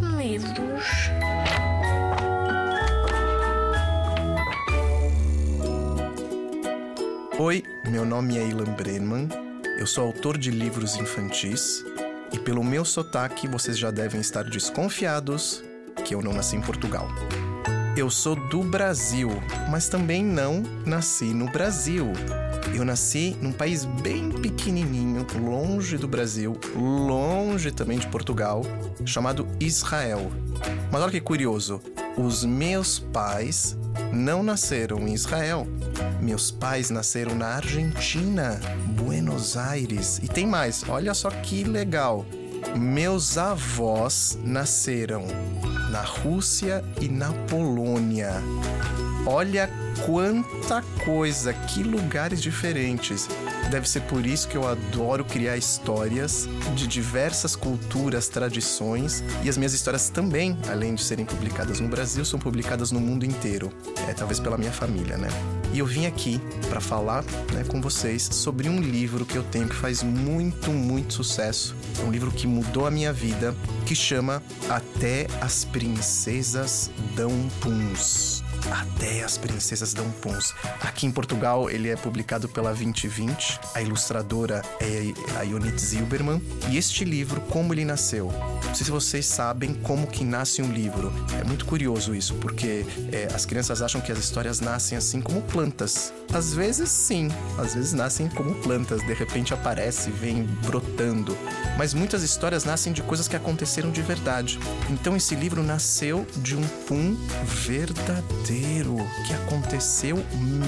medos. Oi, meu nome é Ilan Brenman, eu sou autor de livros infantis e pelo meu sotaque vocês já devem estar desconfiados que eu não nasci em Portugal. Eu sou do Brasil, mas também não nasci no Brasil. Eu nasci num país bem pequenininho, longe do Brasil, longe também de Portugal, chamado Israel. Mas olha que curioso, os meus pais não nasceram em Israel. Meus pais nasceram na Argentina, Buenos Aires. E tem mais, olha só que legal. Meus avós nasceram na Rússia e na Polônia. Olha quanta coisa, que lugares diferentes. Deve ser por isso que eu adoro criar histórias de diversas culturas, tradições e as minhas histórias também, além de serem publicadas no Brasil, são publicadas no mundo inteiro. É talvez pela minha família, né? E eu vim aqui para falar né, com vocês sobre um livro que eu tenho que faz muito, muito sucesso. Um livro que mudou a minha vida, que chama Até as Princesas Dão Puns. Até as Princesas Dão Puns. Aqui em Portugal ele é publicado pela 2020. A ilustradora é a Ionit Zilberman. E este livro, como ele nasceu? Não sei se vocês sabem como que nasce um livro. É muito curioso isso, porque é, as crianças acham que as histórias nascem assim como plantas. Às vezes sim, às vezes nascem como plantas, de repente aparece, vem brotando. Mas muitas histórias nascem de coisas que aconteceram de verdade. Então esse livro nasceu de um pum verdadeiro, que aconteceu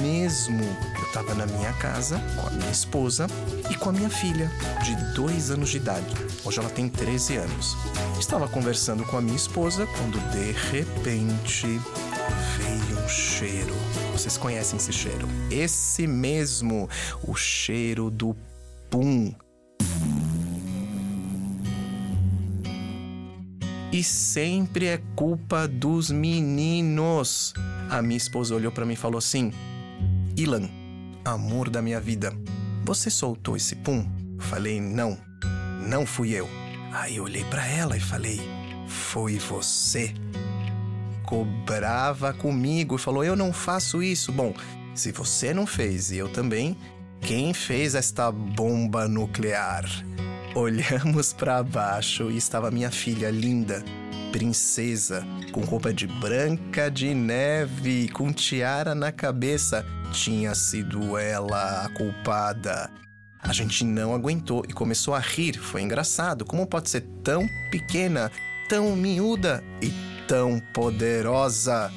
mesmo. Eu estava na minha casa com a minha esposa e com a minha filha, de dois anos de idade. Hoje ela tem 13 anos. Estava conversando com a minha esposa quando de repente veio um cheiro. Vocês conhecem esse cheiro? Esse mesmo, o cheiro do pum. E sempre é culpa dos meninos. A minha esposa olhou para mim e falou assim: Ilan, amor da minha vida, você soltou esse pum? Falei: Não, não fui eu. Aí olhei para ela e falei: Foi você. Ficou brava comigo e falou: Eu não faço isso. Bom, se você não fez e eu também, quem fez esta bomba nuclear? Olhamos para baixo e estava minha filha linda, princesa, com roupa de branca de neve, com tiara na cabeça. Tinha sido ela a culpada. A gente não aguentou e começou a rir. Foi engraçado. Como pode ser tão pequena, tão miúda e tão poderosa?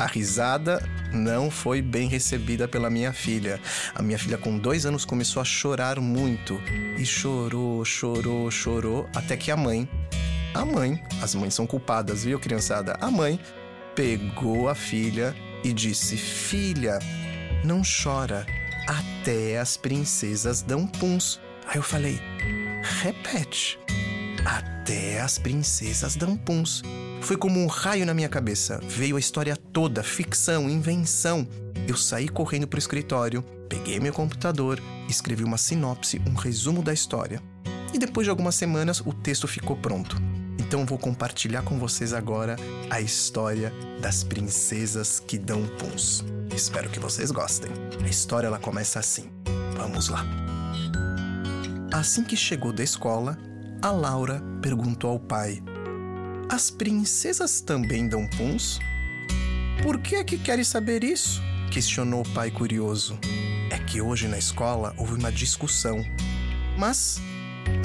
A risada não foi bem recebida pela minha filha. A minha filha, com dois anos, começou a chorar muito. E chorou, chorou, chorou, até que a mãe, a mãe, as mães são culpadas, viu, criançada? A mãe pegou a filha e disse: Filha, não chora, até as princesas dão puns. Aí eu falei: Repete. Até as princesas dão puns. Foi como um raio na minha cabeça. Veio a história toda, ficção, invenção. Eu saí correndo para o escritório, peguei meu computador, escrevi uma sinopse, um resumo da história. E depois de algumas semanas, o texto ficou pronto. Então vou compartilhar com vocês agora a história das princesas que dão puns. Espero que vocês gostem. A história ela começa assim. Vamos lá. Assim que chegou da escola, a Laura perguntou ao pai: As princesas também dão puns? Por que é que queres saber isso? questionou o pai curioso. É que hoje na escola houve uma discussão. Mas,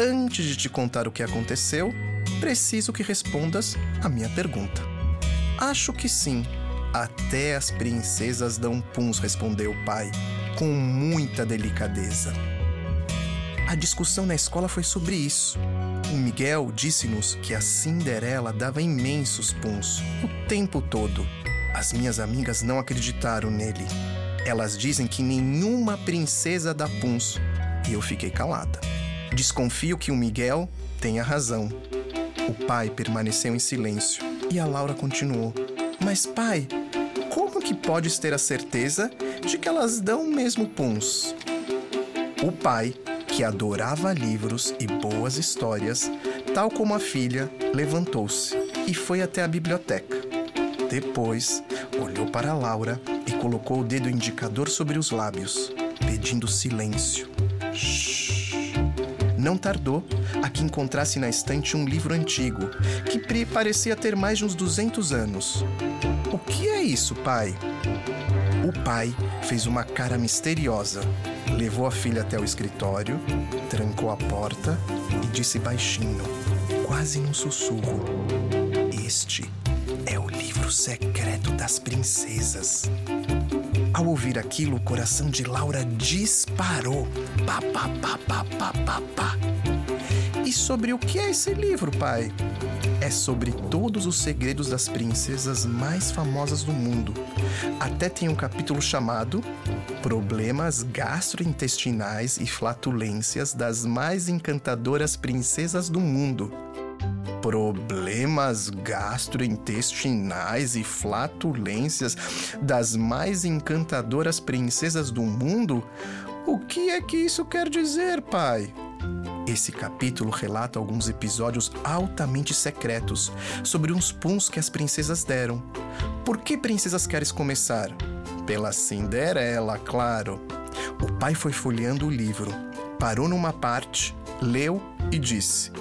antes de te contar o que aconteceu, preciso que respondas a minha pergunta. Acho que sim. Até as princesas dão puns, respondeu o pai, com muita delicadeza. A discussão na escola foi sobre isso. O Miguel disse-nos que a Cinderela dava imensos puns o tempo todo. As minhas amigas não acreditaram nele. Elas dizem que nenhuma princesa dá puns. E eu fiquei calada. Desconfio que o Miguel tenha razão. O pai permaneceu em silêncio e a Laura continuou: Mas, pai, como que podes ter a certeza de que elas dão mesmo puns? O pai, que adorava livros e boas histórias, tal como a filha, levantou-se e foi até a biblioteca. Depois, olhou para Laura e colocou o dedo indicador sobre os lábios, pedindo silêncio. Shhh. Não tardou a que encontrasse na estante um livro antigo, que parecia ter mais de uns 200 anos. O que é isso, pai? O pai fez uma cara misteriosa, levou a filha até o escritório, trancou a porta e disse baixinho, quase num sussurro: Este é o livro secreto das princesas. Ao ouvir aquilo, o coração de Laura disparou. Pá, pá, pá. E sobre o que é esse livro, pai? É sobre todos os segredos das princesas mais famosas do mundo. Até tem um capítulo chamado Problemas gastrointestinais e flatulências das mais encantadoras princesas do mundo problemas gastrointestinais e flatulências das mais encantadoras princesas do mundo? O que é que isso quer dizer, pai? Esse capítulo relata alguns episódios altamente secretos sobre uns puns que as princesas deram. Por que princesas queres começar? Pela Cinderela, claro. O pai foi folheando o livro, parou numa parte, leu e disse: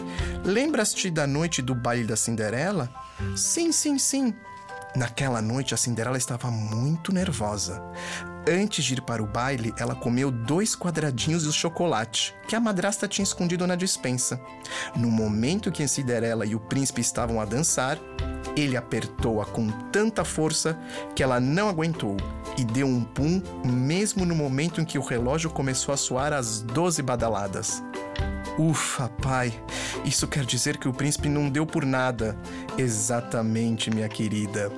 Lembras-te da noite do baile da Cinderela? Sim, sim, sim. Naquela noite, a Cinderela estava muito nervosa. Antes de ir para o baile, ela comeu dois quadradinhos de chocolate que a madrasta tinha escondido na dispensa. No momento que a Cinderela e o príncipe estavam a dançar, ele apertou-a com tanta força que ela não aguentou e deu um pum, mesmo no momento em que o relógio começou a soar as doze badaladas. Ufa, pai, isso quer dizer que o príncipe não deu por nada. Exatamente, minha querida.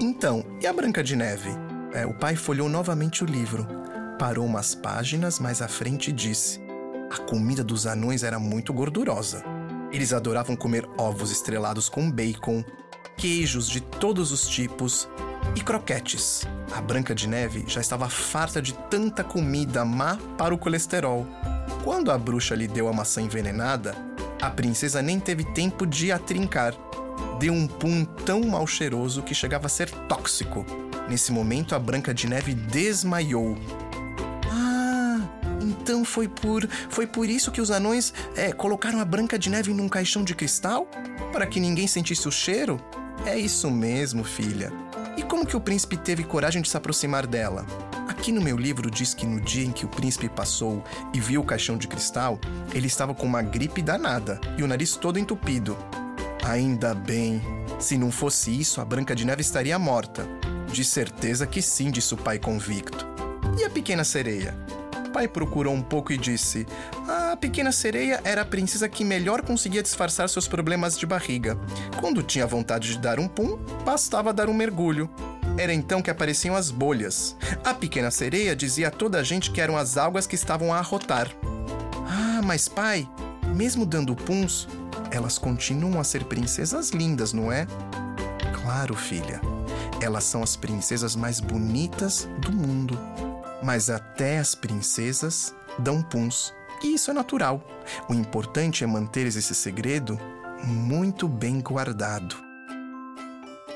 Então, e a Branca de Neve? É, o pai folhou novamente o livro, parou umas páginas mais à frente e disse: A comida dos anões era muito gordurosa. Eles adoravam comer ovos estrelados com bacon, queijos de todos os tipos e croquetes. A Branca de Neve já estava farta de tanta comida má para o colesterol. Quando a bruxa lhe deu a maçã envenenada, a princesa nem teve tempo de a trincar. Deu um pum tão mal cheiroso que chegava a ser tóxico. Nesse momento, a Branca de Neve desmaiou. Ah, então foi por foi por isso que os anões é, colocaram a Branca de Neve num caixão de cristal? Para que ninguém sentisse o cheiro? É isso mesmo, filha. E como que o príncipe teve coragem de se aproximar dela? Aqui no meu livro diz que no dia em que o príncipe passou e viu o caixão de cristal, ele estava com uma gripe danada e o nariz todo entupido. Ainda bem. Se não fosse isso, a Branca de Neve estaria morta. De certeza que sim, disse o pai convicto. E a pequena sereia? pai procurou um pouco e disse: A pequena sereia era a princesa que melhor conseguia disfarçar seus problemas de barriga. Quando tinha vontade de dar um pum, bastava dar um mergulho. Era então que apareciam as bolhas. A pequena sereia dizia a toda a gente que eram as algas que estavam a arrotar. Ah, mas pai, mesmo dando puns, elas continuam a ser princesas lindas, não é? Claro, filha. Elas são as princesas mais bonitas do mundo mas até as princesas dão puns. E isso é natural. O importante é manter esse segredo muito bem guardado.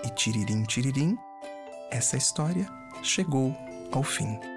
E tiririm, tiririm, essa história chegou ao fim.